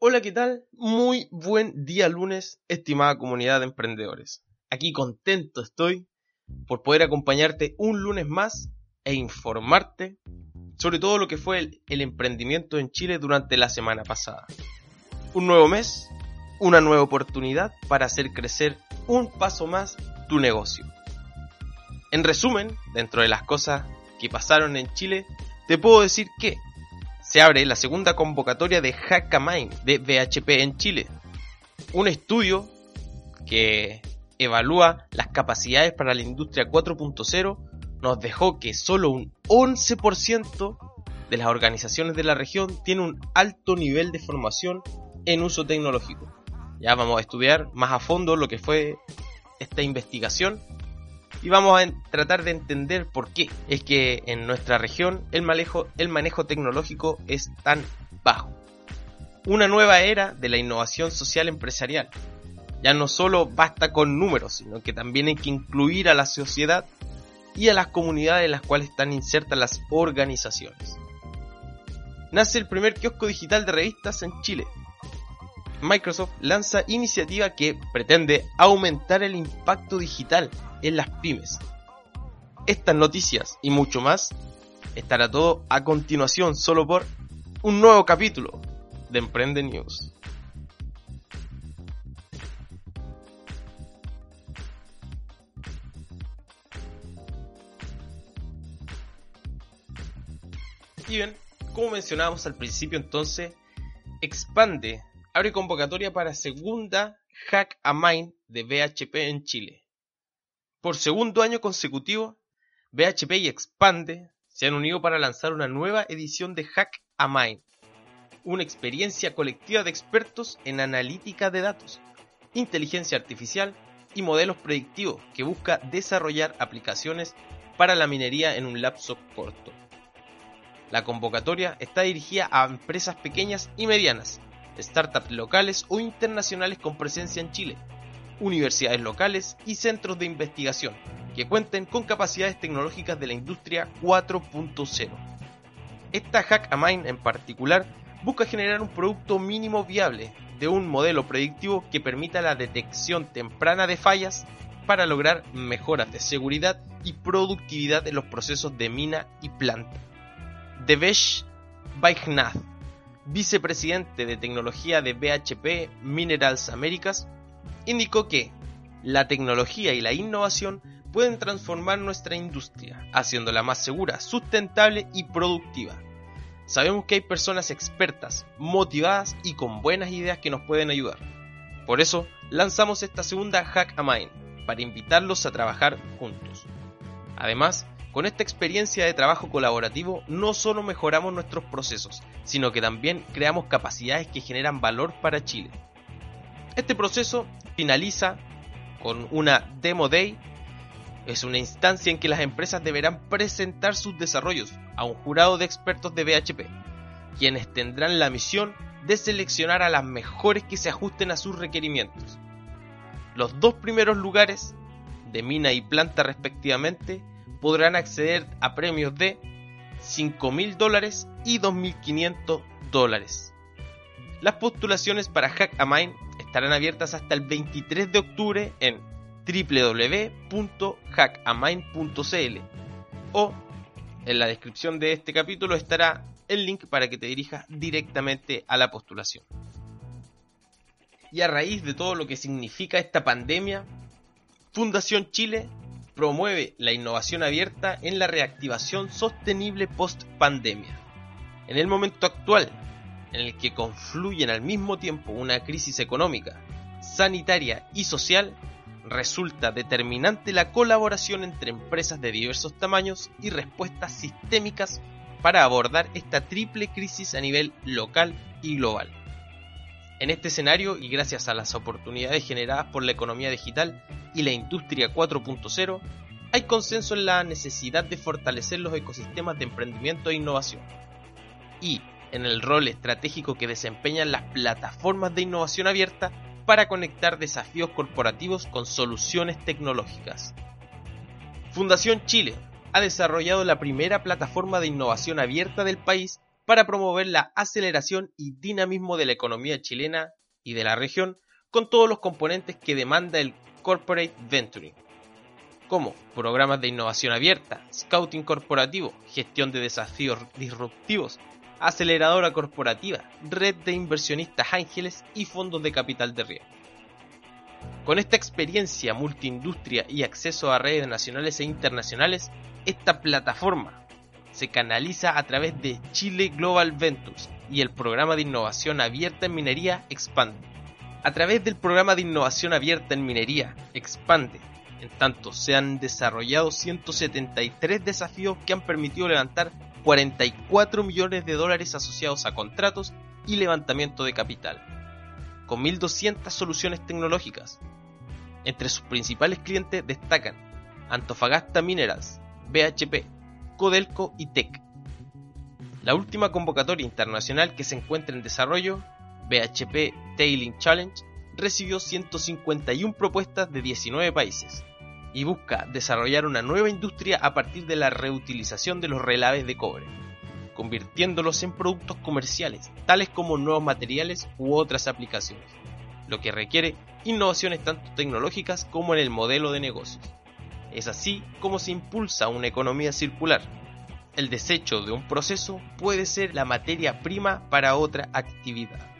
Hola, ¿qué tal? Muy buen día lunes, estimada comunidad de emprendedores. Aquí contento estoy por poder acompañarte un lunes más e informarte sobre todo lo que fue el, el, emprendimiento en Chile durante la semana pasada. Un nuevo mes, una nueva oportunidad para hacer crecer un paso más tu negocio. En resumen, dentro de las cosas que pasaron en Chile, te puedo decir que se abre la segunda convocatoria de Hackamind de BHP en Chile. Un estudio que evalúa las capacidades para la industria 4.0 nos dejó que solo un 11% de las organizaciones de la región tiene un alto nivel de formación en uso tecnológico. Ya vamos a estudiar más a fondo lo que fue esta investigación y vamos a tratar de entender por qué es que en nuestra región el manejo, tecnológico es tan bajo. Una nueva era de la innovación social empresarial. Ya no solo basta con números, sino que también hay que incluir a la sociedad y a las comunidades en las cuales están insertas las organizaciones. Nace el primer kiosco digital de revistas en Chile, Microsoft lanza iniciativa que pretende aumentar el impacto digital en las pymes. Estas noticias y mucho más estará todo a continuación solo por un nuevo capítulo de Emprende News. Y bien, como mencionábamos al principio entonces, expande abre convocatoria para segunda Hack a Mind de BHP en Chile. Por segundo año consecutivo, BHP y Expande se han unido para lanzar una nueva edición de Hack a Mind, una experiencia colectiva de expertos en analítica de datos, inteligencia artificial y modelos predictivos que busca desarrollar aplicaciones para la minería en un lapso corto. La convocatoria está dirigida a empresas pequeñas y medianas startups locales o internacionales con presencia en Chile, universidades locales y centros de investigación que cuenten con capacidades tecnológicas de la industria 4.0. Esta Hack a Mine en particular busca generar un producto mínimo viable de un modelo predictivo que permita la detección temprana de fallas para lograr mejoras de seguridad y productividad en los procesos de mina y planta. Devesh Baichnath vicepresidente de tecnología de BHP Minerals Américas, indicó que la tecnología y la innovación pueden transformar nuestra industria, haciéndola más segura, sustentable y productiva. Sabemos que hay personas expertas, motivadas y con buenas ideas que nos pueden ayudar. Por eso, lanzamos esta segunda Hack a Mind, para invitarlos a trabajar juntos. Además, con esta experiencia de trabajo colaborativo no solo mejoramos nuestros procesos, sino que también creamos capacidades que generan valor para Chile. Este proceso finaliza con una Demo Day. Es una instancia en que las empresas deberán presentar sus desarrollos a un jurado de expertos de BHP, quienes tendrán la misión de seleccionar a las mejores que se ajusten a sus requerimientos. Los dos primeros lugares, de mina y planta respectivamente, podrán acceder a premios de 5 mil dólares y 2.500 dólares. Las postulaciones para Hack a Mind estarán abiertas hasta el 23 de octubre en www.hackamind.cl o en la descripción de este capítulo estará el link para que te dirijas directamente a la postulación. Y a raíz de todo lo que significa esta pandemia, Fundación Chile promueve la innovación abierta en la reactivación sostenible post pandemia. En el momento actual, en el que confluyen al mismo tiempo una crisis económica, sanitaria y social, resulta determinante la colaboración entre empresas de diversos tamaños y respuestas sistémicas para abordar esta triple crisis a nivel local y global. En este escenario y gracias a las oportunidades generadas por la economía digital y la industria 4.0, hay consenso en la necesidad de fortalecer los ecosistemas de emprendimiento e innovación. En el rol estratégico que desempeñan las plataformas de innovación abierta para conectar desafíos corporativos con soluciones tecnológicas. Fundación Chile ha desarrollado la primera plataforma de innovación abierta del país para promover la aceleración y dinamismo de la economía chilena y de la región con todos los componentes que demanda el corporate venturing, como programas de innovación abierta, scouting corporativo, gestión de desafíos disruptivos, aceleradora corporativa, red de inversionistas ángeles y fondos de capital de riesgo. Con esta experiencia multiindustria y acceso a redes nacionales e internacionales, esta plataforma se canaliza a través de Chile Global Ventures y el programa de innovación abierta en minería Expande. A través del programa de innovación abierta en minería Expande, en tanto se han desarrollado 173 desafíos que han permitido levantar 44 millones de dólares asociados a contratos y levantamiento de capital, con 1.200 soluciones tecnológicas. Entre sus principales clientes destacan Antofagasta Minerals, BHP, Codelco y TEC. La última convocatoria internacional que se encuentra en desarrollo, BHP Tailing Challenge, recibió 151 propuestas de 19 países y busca desarrollar una nueva industria a partir de la reutilización de los relaves de cobre, convirtiéndolos en productos comerciales, tales como nuevos materiales u otras aplicaciones, lo que requiere innovaciones tanto tecnológicas como en el modelo de negocios. Es así como se impulsa una economía circular. El desecho de un proceso puede ser la materia prima para otra actividad.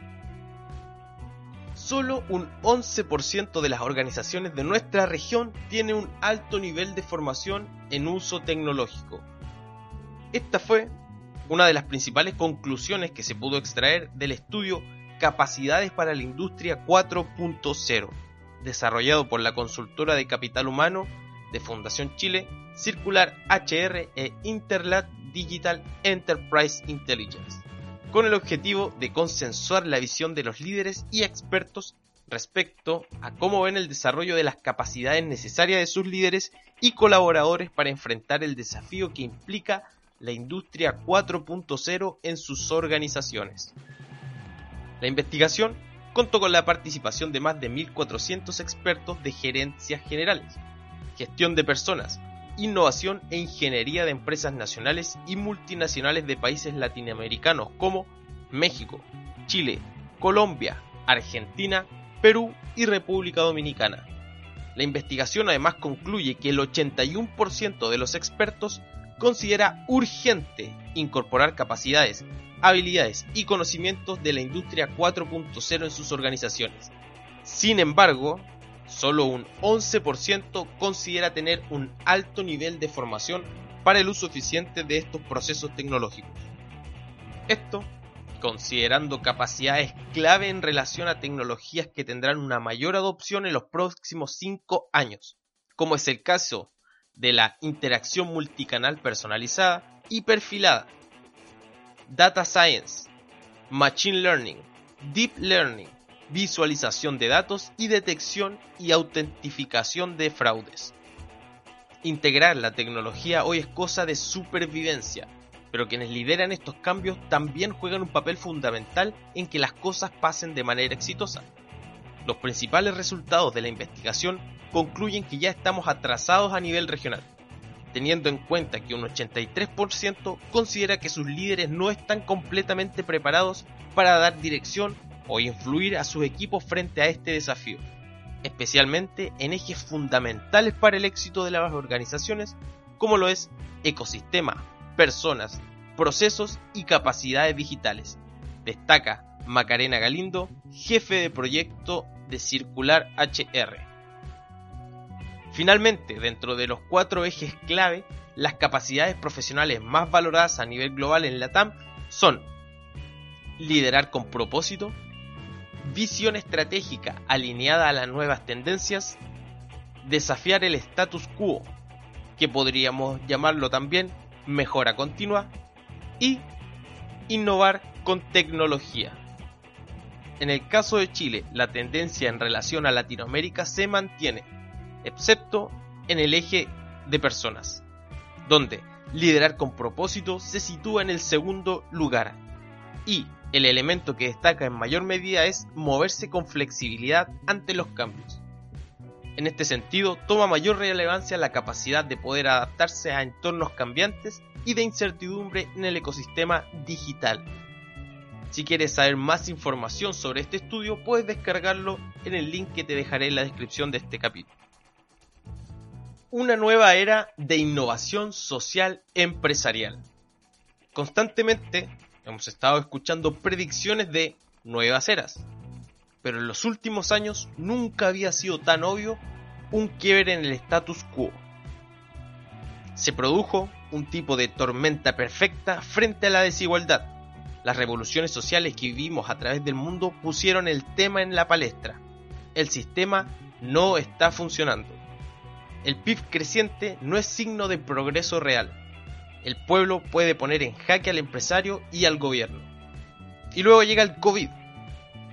Solo un 11% de las organizaciones de nuestra región tiene un alto nivel de formación en uso tecnológico. Esta fue una de las principales conclusiones que se pudo extraer del estudio Capacidades para la Industria 4.0, desarrollado por la consultora de capital humano de Fundación Chile, Circular HR e Interlat Digital Enterprise Intelligence, con el objetivo de consensuar la visión de los líderes y expertos respecto a cómo ven el desarrollo de las capacidades necesarias de sus líderes y colaboradores para enfrentar el desafío que implica la industria 4.0 en sus organizaciones. La investigación contó con la participación de más de 1.400 expertos de gerencias generales, gestión de personas, innovación e ingeniería de empresas nacionales y multinacionales de países latinoamericanos como México, Chile, Colombia, Argentina, Perú y República Dominicana. La investigación además concluye que el 81% de los expertos considera urgente incorporar capacidades, habilidades y conocimientos de la industria 4.0 en sus organizaciones. Sin embargo, Solo un 11% considera tener un alto nivel de formación para el uso eficiente de estos procesos tecnológicos. Esto considerando capacidades clave en relación a tecnologías que tendrán una mayor adopción en los próximos 5 años, como es el caso de la interacción multicanal personalizada y perfilada, data science, machine learning, deep learning, visualización de datos y detección y autentificación de fraudes. Integrar la tecnología hoy es cosa de supervivencia, pero quienes lideran estos cambios también juegan un papel fundamental en que las cosas pasen de manera exitosa. Los principales resultados de la investigación concluyen que ya estamos atrasados a nivel regional, teniendo en cuenta que un 83% considera que sus líderes no están completamente preparados para dar dirección o influir a sus equipos frente a este desafío, especialmente en ejes fundamentales para el éxito de las organizaciones como lo es ecosistema, personas, procesos y capacidades digitales. Destaca Macarena Galindo, jefe de proyecto de Circular HR. Finalmente, dentro de los cuatro ejes clave, las capacidades profesionales más valoradas a nivel global en la TAM son liderar con propósito, visión estratégica alineada a las nuevas tendencias, desafiar el status quo, que podríamos llamarlo también mejora continua, y innovar con tecnología. En el caso de Chile, la tendencia en relación a Latinoamérica se mantiene, excepto en el eje de personas, donde liderar con propósito se sitúa en el segundo lugar y el elemento que destaca en mayor medida es moverse con flexibilidad ante los cambios. En este sentido, toma mayor relevancia la capacidad de poder adaptarse a entornos cambiantes y de incertidumbre en el ecosistema digital. Si quieres saber más información sobre este estudio, puedes descargarlo en el link que te dejaré en la descripción de este capítulo. Una nueva era de innovación social empresarial. Constantemente hemos estado escuchando predicciones de nuevas eras, pero en los últimos años nunca había sido tan obvio un quiebre en el status quo. Se produjo un tipo de tormenta perfecta frente a la desigualdad. Las revoluciones sociales que vivimos a través del mundo pusieron el tema en la palestra. El sistema no está funcionando. El PIB creciente no es signo de progreso real el pueblo puede poner en jaque al empresario y al gobierno. Y luego llega el COVID,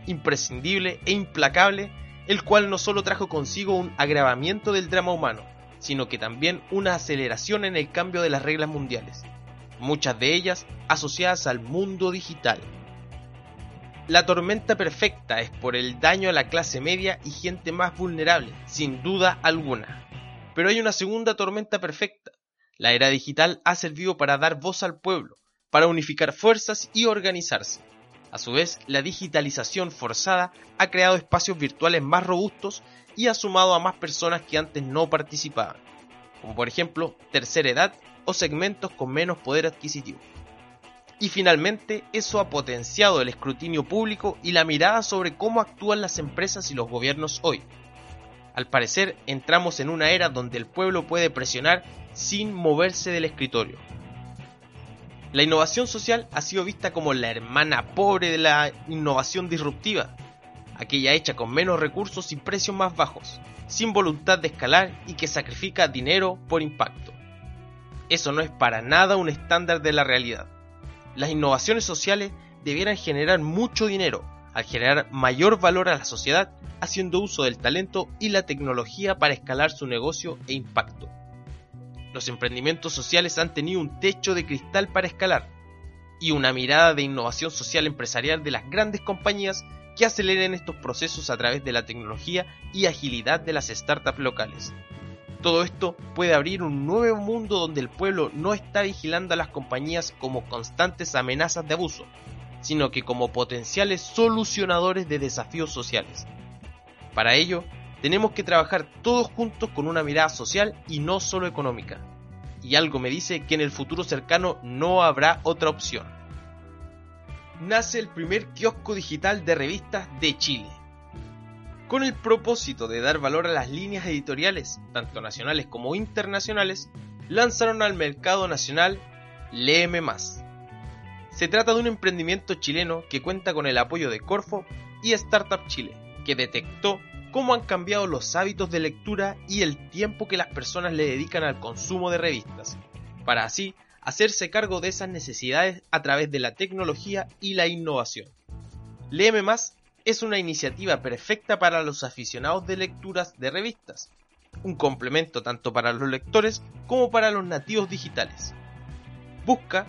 imprescindible e implacable, el cual no solo trajo consigo un agravamiento del drama humano, sino que también una aceleración en el cambio de las reglas mundiales, muchas de ellas asociadas al mundo digital. La tormenta perfecta es por el daño a la clase media y gente más vulnerable, sin duda alguna. Pero hay una segunda tormenta perfecta, la era digital ha servido para dar voz al pueblo, para unificar fuerzas y organizarse. A su vez, la digitalización forzada ha creado espacios virtuales más robustos y ha sumado a más personas que antes no participaban, como por ejemplo tercera edad o segmentos con menos poder adquisitivo. Y finalmente, eso ha potenciado el escrutinio público y la mirada sobre cómo actúan las empresas y los gobiernos hoy. Al parecer, entramos en una era donde el pueblo puede presionar sin moverse del escritorio. La innovación social ha sido vista como la hermana pobre de la innovación disruptiva, aquella hecha con menos recursos y precios más bajos, sin voluntad de escalar y que sacrifica dinero por impacto. Eso no es para nada un estándar de la realidad. Las innovaciones sociales debieran generar mucho dinero, al generar mayor valor a la sociedad, haciendo uso del talento y la tecnología para escalar su negocio e impacto. Los emprendimientos sociales han tenido un techo de cristal para escalar y una mirada de innovación social empresarial de las grandes compañías que aceleren estos procesos a través de la tecnología y agilidad de las startups locales. Todo esto puede abrir un nuevo mundo donde el pueblo no está vigilando a las compañías como constantes amenazas de abuso, sino que como potenciales solucionadores de desafíos sociales. Para ello, tenemos que trabajar todos juntos con una mirada social y no solo económica. Y algo me dice que en el futuro cercano no habrá otra opción. Nace el primer kiosco digital de revistas de Chile. Con el propósito de dar valor a las líneas editoriales, tanto nacionales como internacionales, lanzaron al mercado nacional Léeme Más. Se trata de un emprendimiento chileno que cuenta con el apoyo de Corfo y Startup Chile, que detectó cómo han cambiado los hábitos de lectura y el tiempo que las personas le dedican al consumo de revistas, para así hacerse cargo de esas necesidades a través de la tecnología y la innovación. Léeme más es una iniciativa perfecta para los aficionados de lecturas de revistas, un complemento tanto para los lectores como para los nativos digitales. Busca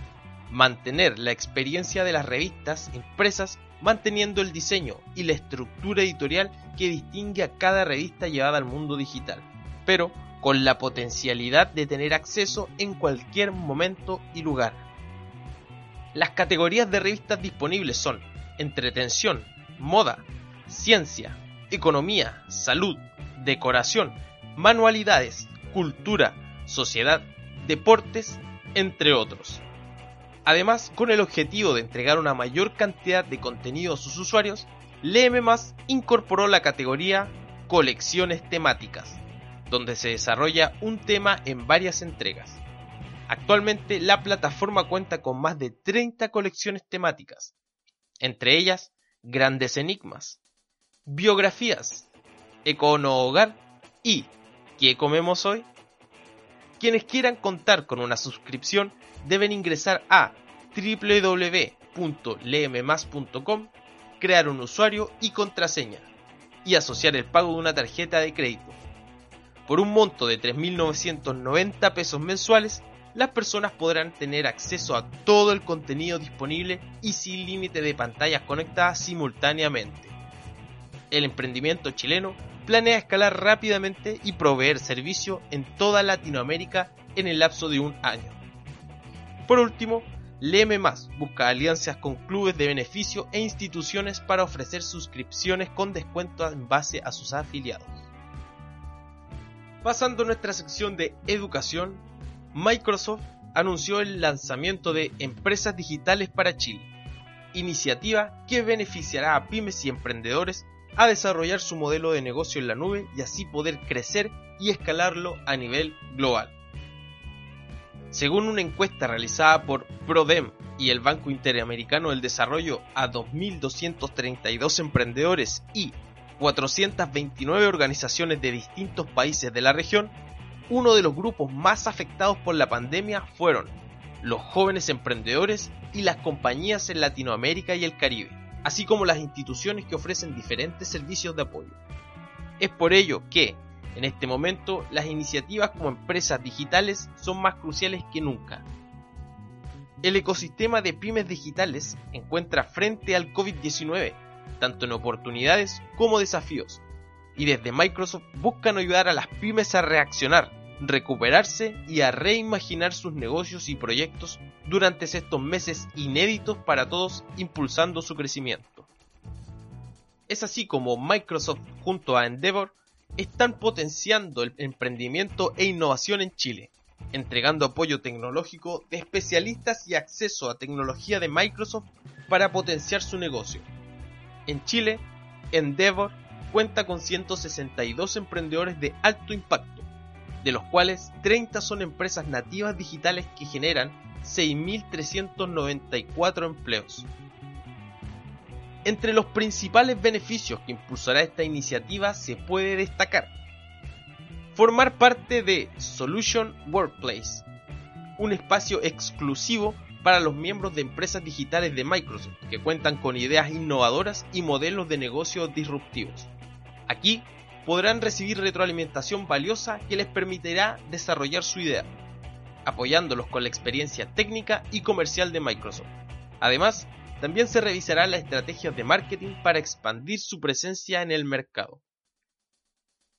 mantener la experiencia de las revistas impresas manteniendo el diseño y la estructura editorial que distingue a cada revista llevada al mundo digital, pero con la potencialidad de tener acceso en cualquier momento y lugar. Las categorías de revistas disponibles son entretención, moda, ciencia, economía, salud, decoración, manualidades, cultura, sociedad, deportes, entre otros. Además, con el objetivo de entregar una mayor cantidad de contenido a sus usuarios, LM incorporó la categoría Colecciones temáticas, donde se desarrolla un tema en varias entregas. Actualmente la plataforma cuenta con más de 30 colecciones temáticas, entre ellas Grandes Enigmas, Biografías, Econo Hogar y ¿Qué comemos hoy? Quienes quieran contar con una suscripción deben ingresar a www.leememas.com crear un usuario y contraseña y asociar el pago de una tarjeta de crédito. Por un monto de 3.990 pesos mensuales, las personas podrán tener acceso a todo el contenido disponible y sin límite de pantallas conectadas simultáneamente. El emprendimiento chileno planea escalar rápidamente y proveer servicio en toda Latinoamérica en el lapso de un año. Por último, Más busca alianzas con clubes de beneficio e instituciones para ofrecer suscripciones con descuento en base a sus afiliados. Pasando a nuestra sección de educación, Microsoft anunció el lanzamiento de Empresas Digitales para Chile, iniciativa que beneficiará a pymes y emprendedores a desarrollar su modelo de negocio en la nube y así poder crecer y escalarlo a nivel global. Según una encuesta realizada por Prodem y el Banco Interamericano del Desarrollo a 2.232 emprendedores y 429 organizaciones de distintos países de la región, uno de los grupos más afectados por la pandemia fueron los jóvenes emprendedores y las compañías en Latinoamérica y el Caribe, así como las instituciones que ofrecen diferentes servicios de apoyo. Es por ello que, en este momento, las iniciativas como empresas digitales son más cruciales que nunca. El ecosistema de pymes digitales encuentra frente al COVID-19, tanto en oportunidades como desafíos, y desde Microsoft buscan ayudar a las pymes a reaccionar, recuperarse y a reimaginar sus negocios y proyectos durante estos meses inéditos para todos impulsando su crecimiento. Es así como Microsoft junto a Endeavor están potenciando el emprendimiento e innovación en Chile, entregando apoyo tecnológico de especialistas y acceso a tecnología de Microsoft para potenciar su negocio. En Chile, Endeavor cuenta con 162 emprendedores de alto impacto, de los cuales 30 son empresas nativas digitales que generan 6.394 empleos. Entre los principales beneficios que impulsará esta iniciativa se puede destacar formar parte de Solution Workplace, un espacio exclusivo para los miembros de empresas digitales de Microsoft que cuentan con ideas innovadoras y modelos de negocio disruptivos. Aquí podrán recibir retroalimentación valiosa que les permitirá desarrollar su idea, apoyándolos con la experiencia técnica y comercial de Microsoft. Además, también se revisarán las estrategias de marketing para expandir su presencia en el mercado.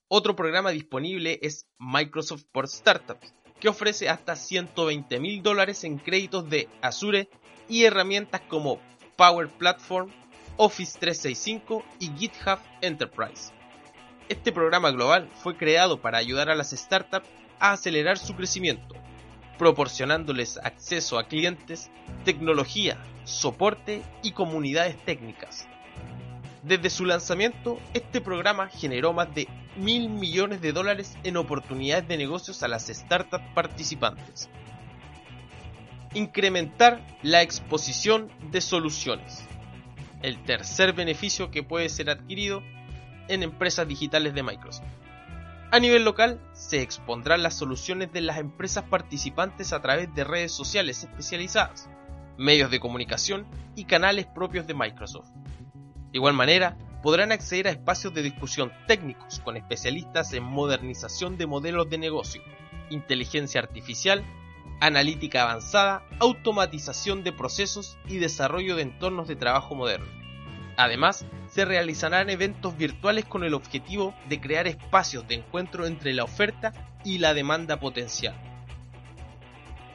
Otro programa disponible es Microsoft por Startups, que ofrece hasta 120 mil dólares en créditos de Azure y herramientas como Power Platform, Office 365 y GitHub Enterprise. Este programa global fue creado para ayudar a las startups a acelerar su crecimiento, proporcionándoles acceso a clientes, tecnología, soporte y comunidades técnicas. Desde su lanzamiento, este programa generó más de mil millones de dólares en oportunidades de negocios a las startups participantes. Incrementar la exposición de soluciones. El tercer beneficio que puede ser adquirido en empresas digitales de Microsoft. A nivel local, se expondrán las soluciones de las empresas participantes a través de redes sociales especializadas, medios de comunicación y canales propios de Microsoft. De igual manera, podrán acceder a espacios de discusión técnicos con especialistas en modernización de modelos de negocio, inteligencia artificial, analítica avanzada, automatización de procesos y desarrollo de entornos de trabajo moderno. Además, se realizarán eventos virtuales con el objetivo de crear espacios de encuentro entre la oferta y la demanda potencial.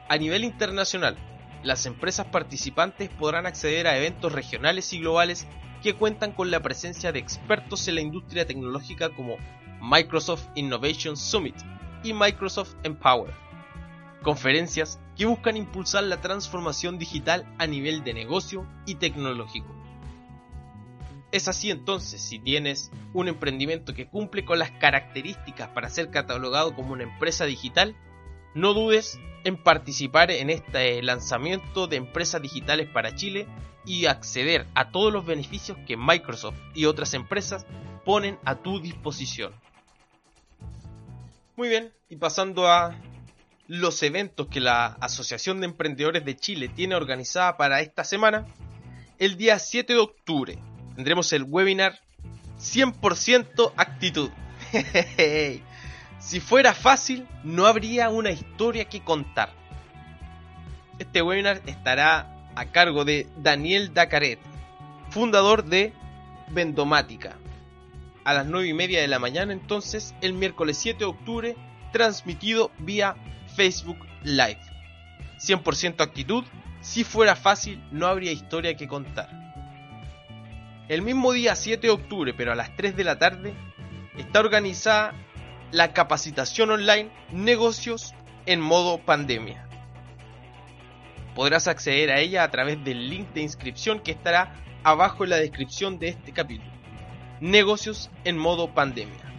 A nivel internacional, las empresas participantes podrán acceder a eventos regionales y globales que cuentan con la presencia de expertos en la industria tecnológica como Microsoft Innovation Summit y Microsoft Empower. Conferencias que buscan impulsar la transformación digital a nivel de negocio y tecnológico. Es así entonces, si tienes un emprendimiento que cumple con las características para ser catalogado como una empresa digital, no dudes en participar en este lanzamiento de empresas digitales para Chile y acceder a todos los beneficios que Microsoft y otras empresas ponen a tu disposición. Muy bien, y pasando a los eventos que la Asociación de Emprendedores de Chile tiene organizada para esta semana, el día 7 de octubre tendremos el webinar 100% actitud. si fuera fácil, no habría una historia que contar. Este webinar estará a cargo de Daniel Dacaret, fundador de Vendomática. A las 9 y media de la mañana, entonces, el miércoles 7 de octubre, transmitido vía Facebook Live. 100% actitud, si fuera fácil, no habría historia que contar. El mismo día 7 de octubre, pero a las 3 de la tarde, está organizada la capacitación online Negocios en modo pandemia. Podrás acceder a ella a través del link de inscripción que estará abajo en la descripción de este capítulo. Negocios en modo pandemia.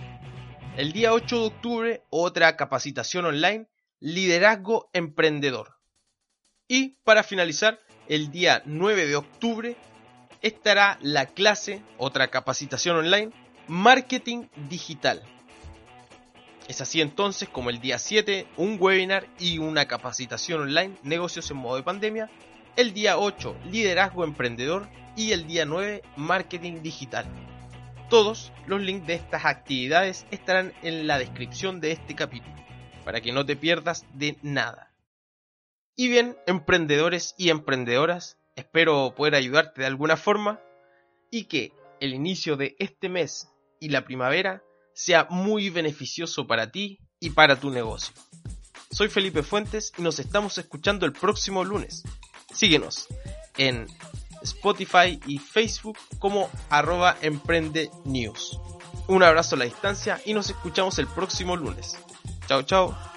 El día 8 de octubre, otra capacitación online, Liderazgo Emprendedor. Y para finalizar, el día 9 de octubre estará la clase, otra capacitación online, Marketing Digital. Es así entonces como el día 7 un webinar y una capacitación online, negocios en modo de pandemia, el día 8 liderazgo emprendedor y el día 9 marketing digital. Todos los links de estas actividades estarán en la descripción de este capítulo, para que no te pierdas de nada. Y bien, emprendedores y emprendedoras, espero poder ayudarte de alguna forma y que el inicio de este mes y la primavera sea muy beneficioso para ti y para tu negocio. Soy Felipe Fuentes y nos estamos escuchando el próximo lunes. Síguenos en Spotify y Facebook como arroba. Un abrazo a la distancia y nos escuchamos el próximo lunes. Chao, chao.